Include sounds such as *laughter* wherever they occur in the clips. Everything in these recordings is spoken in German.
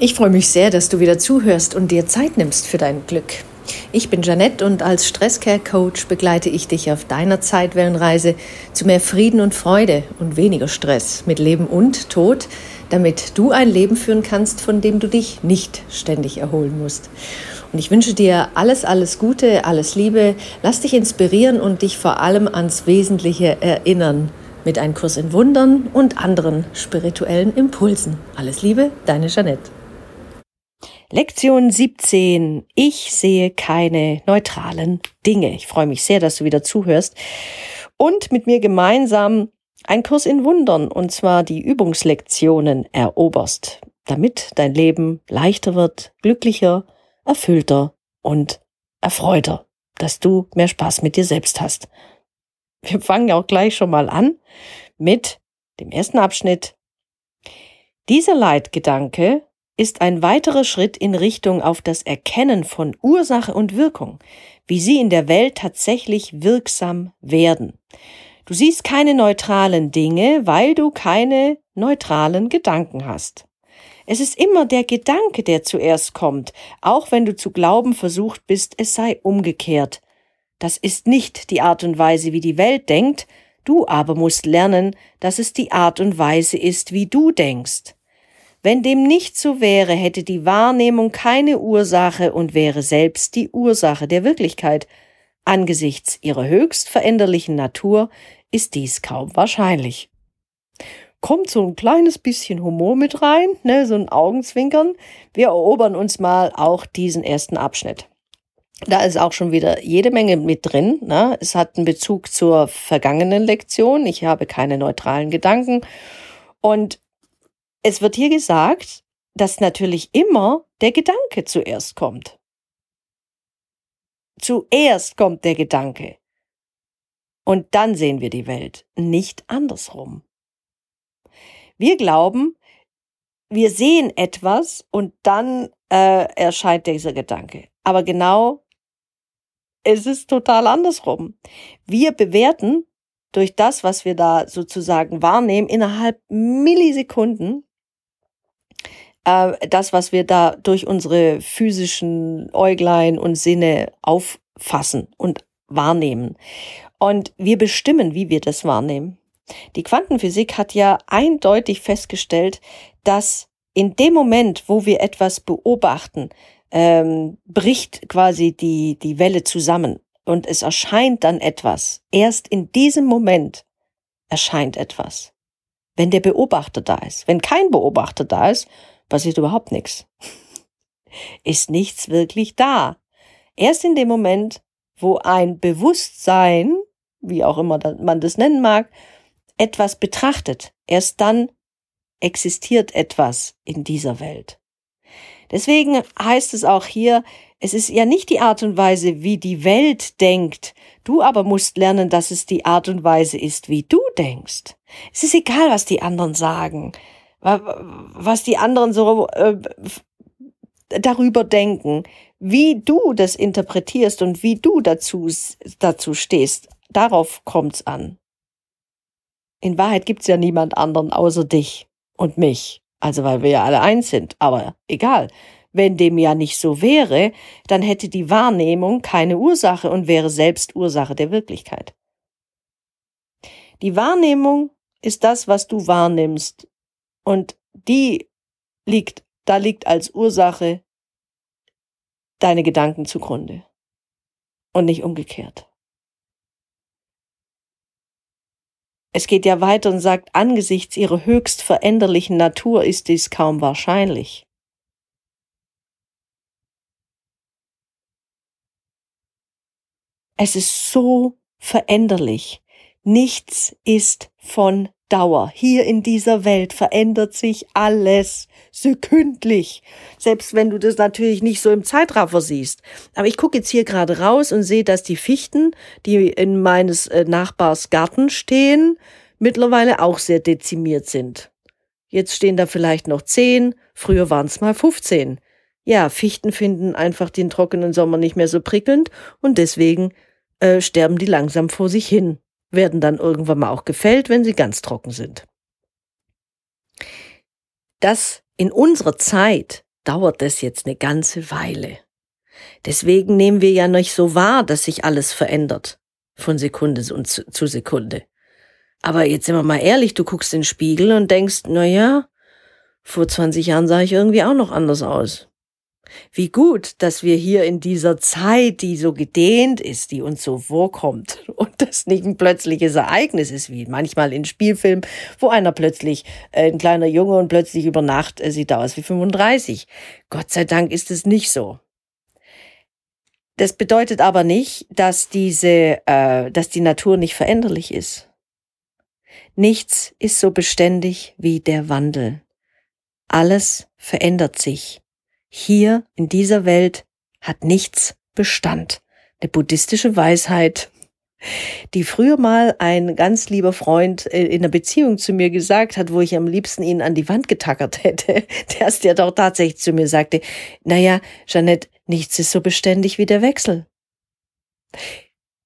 Ich freue mich sehr, dass du wieder zuhörst und dir Zeit nimmst für dein Glück. Ich bin Janette und als Stresscare-Coach begleite ich dich auf deiner Zeitwellenreise zu mehr Frieden und Freude und weniger Stress mit Leben und Tod, damit du ein Leben führen kannst, von dem du dich nicht ständig erholen musst. Und ich wünsche dir alles, alles Gute, alles Liebe. Lass dich inspirieren und dich vor allem ans Wesentliche erinnern mit einem Kurs in Wundern und anderen spirituellen Impulsen. Alles Liebe, deine Janette. Lektion 17. Ich sehe keine neutralen Dinge. Ich freue mich sehr, dass du wieder zuhörst und mit mir gemeinsam einen Kurs in Wundern und zwar die Übungslektionen eroberst, damit dein Leben leichter wird, glücklicher, erfüllter und erfreuter, dass du mehr Spaß mit dir selbst hast. Wir fangen auch gleich schon mal an mit dem ersten Abschnitt. Dieser Leitgedanke ist ein weiterer Schritt in Richtung auf das Erkennen von Ursache und Wirkung, wie sie in der Welt tatsächlich wirksam werden. Du siehst keine neutralen Dinge, weil du keine neutralen Gedanken hast. Es ist immer der Gedanke, der zuerst kommt, auch wenn du zu glauben versucht bist, es sei umgekehrt. Das ist nicht die Art und Weise, wie die Welt denkt, du aber musst lernen, dass es die Art und Weise ist, wie du denkst. Wenn dem nicht so wäre, hätte die Wahrnehmung keine Ursache und wäre selbst die Ursache der Wirklichkeit. Angesichts ihrer höchst veränderlichen Natur ist dies kaum wahrscheinlich. Kommt so ein kleines bisschen Humor mit rein, ne, so ein Augenzwinkern. Wir erobern uns mal auch diesen ersten Abschnitt. Da ist auch schon wieder jede Menge mit drin. Ne? Es hat einen Bezug zur vergangenen Lektion. Ich habe keine neutralen Gedanken. Und es wird hier gesagt, dass natürlich immer der Gedanke zuerst kommt. Zuerst kommt der Gedanke. Und dann sehen wir die Welt, nicht andersrum. Wir glauben, wir sehen etwas und dann äh, erscheint dieser Gedanke. Aber genau, es ist total andersrum. Wir bewerten durch das, was wir da sozusagen wahrnehmen, innerhalb Millisekunden äh, das, was wir da durch unsere physischen Äuglein und Sinne auffassen und wahrnehmen. Und wir bestimmen, wie wir das wahrnehmen. Die Quantenphysik hat ja eindeutig festgestellt, dass in dem Moment, wo wir etwas beobachten, ähm, bricht quasi die, die Welle zusammen und es erscheint dann etwas. Erst in diesem Moment erscheint etwas. Wenn der Beobachter da ist. Wenn kein Beobachter da ist, passiert überhaupt nichts. Ist nichts wirklich da. Erst in dem Moment, wo ein Bewusstsein, wie auch immer man das nennen mag, etwas betrachtet, erst dann existiert etwas in dieser Welt. Deswegen heißt es auch hier, es ist ja nicht die Art und Weise, wie die Welt denkt, du aber musst lernen, dass es die Art und Weise ist, wie du denkst. Es ist egal, was die anderen sagen was die anderen so äh, darüber denken, wie du das interpretierst und wie du dazu, dazu stehst. Darauf kommt's an. In Wahrheit gibt's ja niemand anderen außer dich und mich. Also weil wir ja alle eins sind. Aber egal. Wenn dem ja nicht so wäre, dann hätte die Wahrnehmung keine Ursache und wäre selbst Ursache der Wirklichkeit. Die Wahrnehmung ist das, was du wahrnimmst und die liegt, da liegt als Ursache deine Gedanken zugrunde. Und nicht umgekehrt. Es geht ja weiter und sagt, angesichts ihrer höchst veränderlichen Natur ist dies kaum wahrscheinlich. Es ist so veränderlich. Nichts ist von Dauer. Hier in dieser Welt verändert sich alles sekündlich. Selbst wenn du das natürlich nicht so im Zeitraffer siehst. Aber ich gucke jetzt hier gerade raus und sehe, dass die Fichten, die in meines äh, Nachbars Garten stehen, mittlerweile auch sehr dezimiert sind. Jetzt stehen da vielleicht noch zehn, früher waren es mal 15. Ja, Fichten finden einfach den trockenen Sommer nicht mehr so prickelnd und deswegen äh, sterben die langsam vor sich hin werden dann irgendwann mal auch gefällt, wenn sie ganz trocken sind. Dass in unserer Zeit dauert das jetzt eine ganze Weile. Deswegen nehmen wir ja nicht so wahr, dass sich alles verändert von Sekunde zu Sekunde. Aber jetzt sind wir mal ehrlich, du guckst in den Spiegel und denkst, na ja, vor 20 Jahren sah ich irgendwie auch noch anders aus. Wie gut, dass wir hier in dieser Zeit, die so gedehnt ist, die uns so vorkommt *laughs* und das nicht ein plötzliches Ereignis ist, wie manchmal in Spielfilmen, wo einer plötzlich, äh, ein kleiner Junge und plötzlich über Nacht äh, sieht aus wie 35. Gott sei Dank ist es nicht so. Das bedeutet aber nicht, dass diese, äh, dass die Natur nicht veränderlich ist. Nichts ist so beständig wie der Wandel. Alles verändert sich. Hier in dieser Welt hat nichts Bestand. Eine buddhistische Weisheit, die früher mal ein ganz lieber Freund äh, in einer Beziehung zu mir gesagt hat, wo ich am liebsten ihn an die Wand getackert *laughs* hätte, der es ja doch tatsächlich zu mir sagte, naja, Jeanette, nichts ist so beständig wie der Wechsel.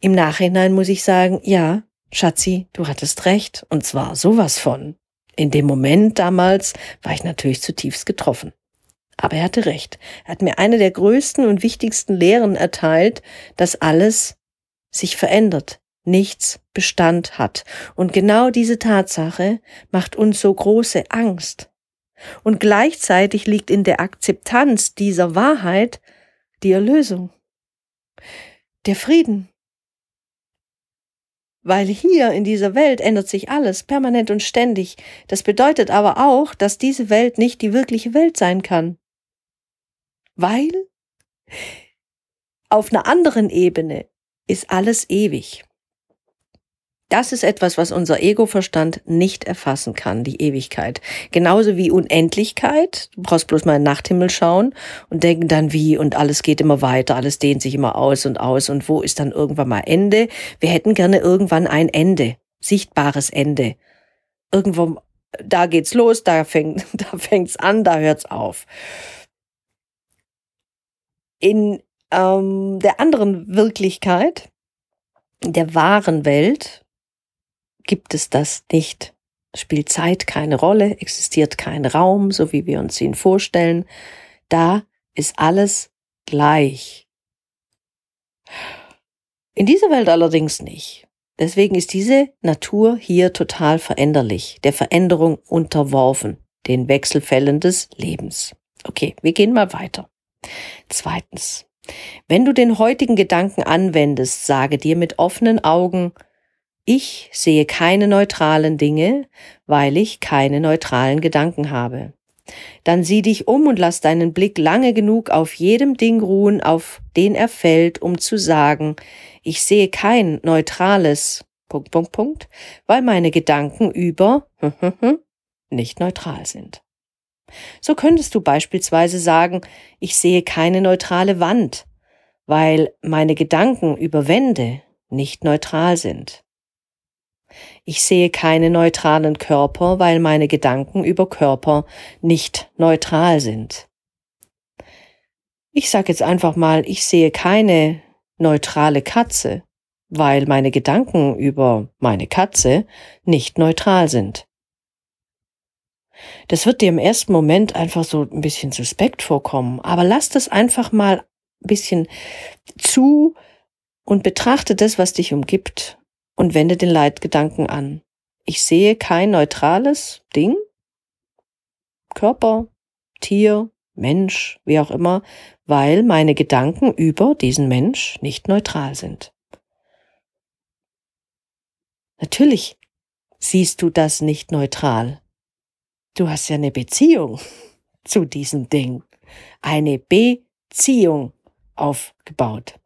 Im Nachhinein muss ich sagen, ja, Schatzi, du hattest recht, und zwar sowas von. In dem Moment damals war ich natürlich zutiefst getroffen. Aber er hatte recht. Er hat mir eine der größten und wichtigsten Lehren erteilt, dass alles sich verändert, nichts Bestand hat. Und genau diese Tatsache macht uns so große Angst. Und gleichzeitig liegt in der Akzeptanz dieser Wahrheit die Erlösung, der Frieden. Weil hier in dieser Welt ändert sich alles permanent und ständig. Das bedeutet aber auch, dass diese Welt nicht die wirkliche Welt sein kann. Weil auf einer anderen Ebene ist alles ewig. Das ist etwas, was unser Ego-Verstand nicht erfassen kann, die Ewigkeit. Genauso wie Unendlichkeit. Du brauchst bloß mal in den Nachthimmel schauen und denken dann wie und alles geht immer weiter, alles dehnt sich immer aus und aus und wo ist dann irgendwann mal Ende? Wir hätten gerne irgendwann ein Ende, sichtbares Ende. Irgendwo, da geht's los, da fängt, *laughs* da fängt's an, da hört's auf. In ähm, der anderen Wirklichkeit, der wahren Welt, gibt es das nicht. Spielt Zeit keine Rolle, existiert kein Raum, so wie wir uns ihn vorstellen. Da ist alles gleich. In dieser Welt allerdings nicht. Deswegen ist diese Natur hier total veränderlich, der Veränderung unterworfen, den Wechselfällen des Lebens. Okay, wir gehen mal weiter. Zweitens. Wenn du den heutigen Gedanken anwendest, sage dir mit offenen Augen, ich sehe keine neutralen Dinge, weil ich keine neutralen Gedanken habe. Dann sieh dich um und lass deinen Blick lange genug auf jedem Ding ruhen, auf den er fällt, um zu sagen, ich sehe kein neutrales, Punkt, Punkt, Punkt, weil meine Gedanken über *laughs* nicht neutral sind. So könntest du beispielsweise sagen, ich sehe keine neutrale Wand, weil meine Gedanken über Wände nicht neutral sind. Ich sehe keine neutralen Körper, weil meine Gedanken über Körper nicht neutral sind. Ich sage jetzt einfach mal, ich sehe keine neutrale Katze, weil meine Gedanken über meine Katze nicht neutral sind. Das wird dir im ersten Moment einfach so ein bisschen suspekt vorkommen, aber lass das einfach mal ein bisschen zu und betrachte das, was dich umgibt und wende den Leitgedanken an. Ich sehe kein neutrales Ding, Körper, Tier, Mensch, wie auch immer, weil meine Gedanken über diesen Mensch nicht neutral sind. Natürlich siehst du das nicht neutral. Du hast ja eine Beziehung zu diesem Ding. Eine Beziehung aufgebaut.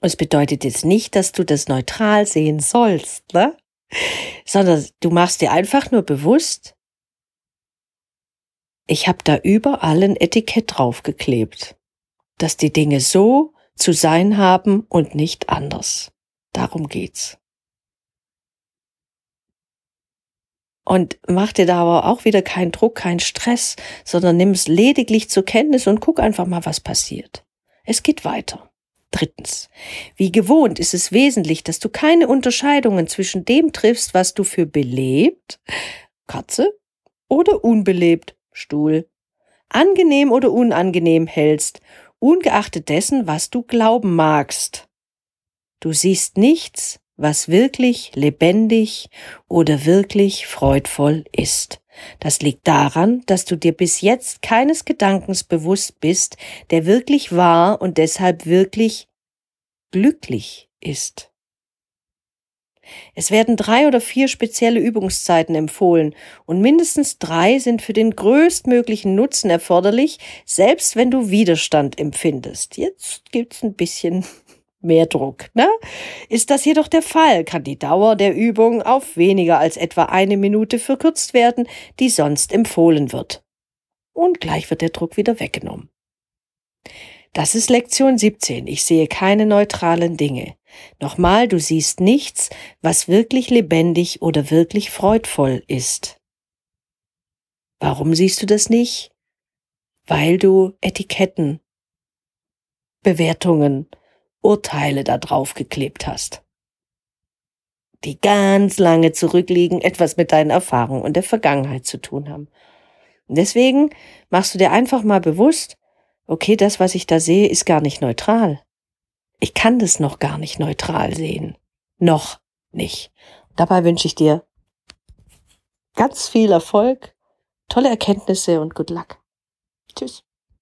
Es bedeutet jetzt nicht, dass du das neutral sehen sollst, ne? sondern du machst dir einfach nur bewusst, ich habe da überall ein Etikett draufgeklebt, dass die Dinge so zu sein haben und nicht anders. Darum geht's. Und mach dir da aber auch wieder keinen Druck, keinen Stress, sondern nimm es lediglich zur Kenntnis und guck einfach mal, was passiert. Es geht weiter. Drittens. Wie gewohnt ist es wesentlich, dass du keine Unterscheidungen zwischen dem triffst, was du für belebt, Katze, oder unbelebt, Stuhl, angenehm oder unangenehm hältst, ungeachtet dessen, was du glauben magst. Du siehst nichts, was wirklich lebendig oder wirklich freudvoll ist. Das liegt daran, dass du dir bis jetzt keines Gedankens bewusst bist, der wirklich wahr und deshalb wirklich glücklich ist. Es werden drei oder vier spezielle Übungszeiten empfohlen und mindestens drei sind für den größtmöglichen Nutzen erforderlich, selbst wenn du Widerstand empfindest. Jetzt gibt's ein bisschen mehr Druck. Ne? Ist das jedoch der Fall, kann die Dauer der Übung auf weniger als etwa eine Minute verkürzt werden, die sonst empfohlen wird. Und gleich wird der Druck wieder weggenommen. Das ist Lektion 17. Ich sehe keine neutralen Dinge. Nochmal, du siehst nichts, was wirklich lebendig oder wirklich freudvoll ist. Warum siehst du das nicht? Weil du Etiketten, Bewertungen, Urteile da drauf geklebt hast, die ganz lange zurückliegen, etwas mit deinen Erfahrungen und der Vergangenheit zu tun haben. Und deswegen machst du dir einfach mal bewusst, okay, das, was ich da sehe, ist gar nicht neutral. Ich kann das noch gar nicht neutral sehen. Noch nicht. Dabei wünsche ich dir ganz viel Erfolg, tolle Erkenntnisse und good luck. Tschüss.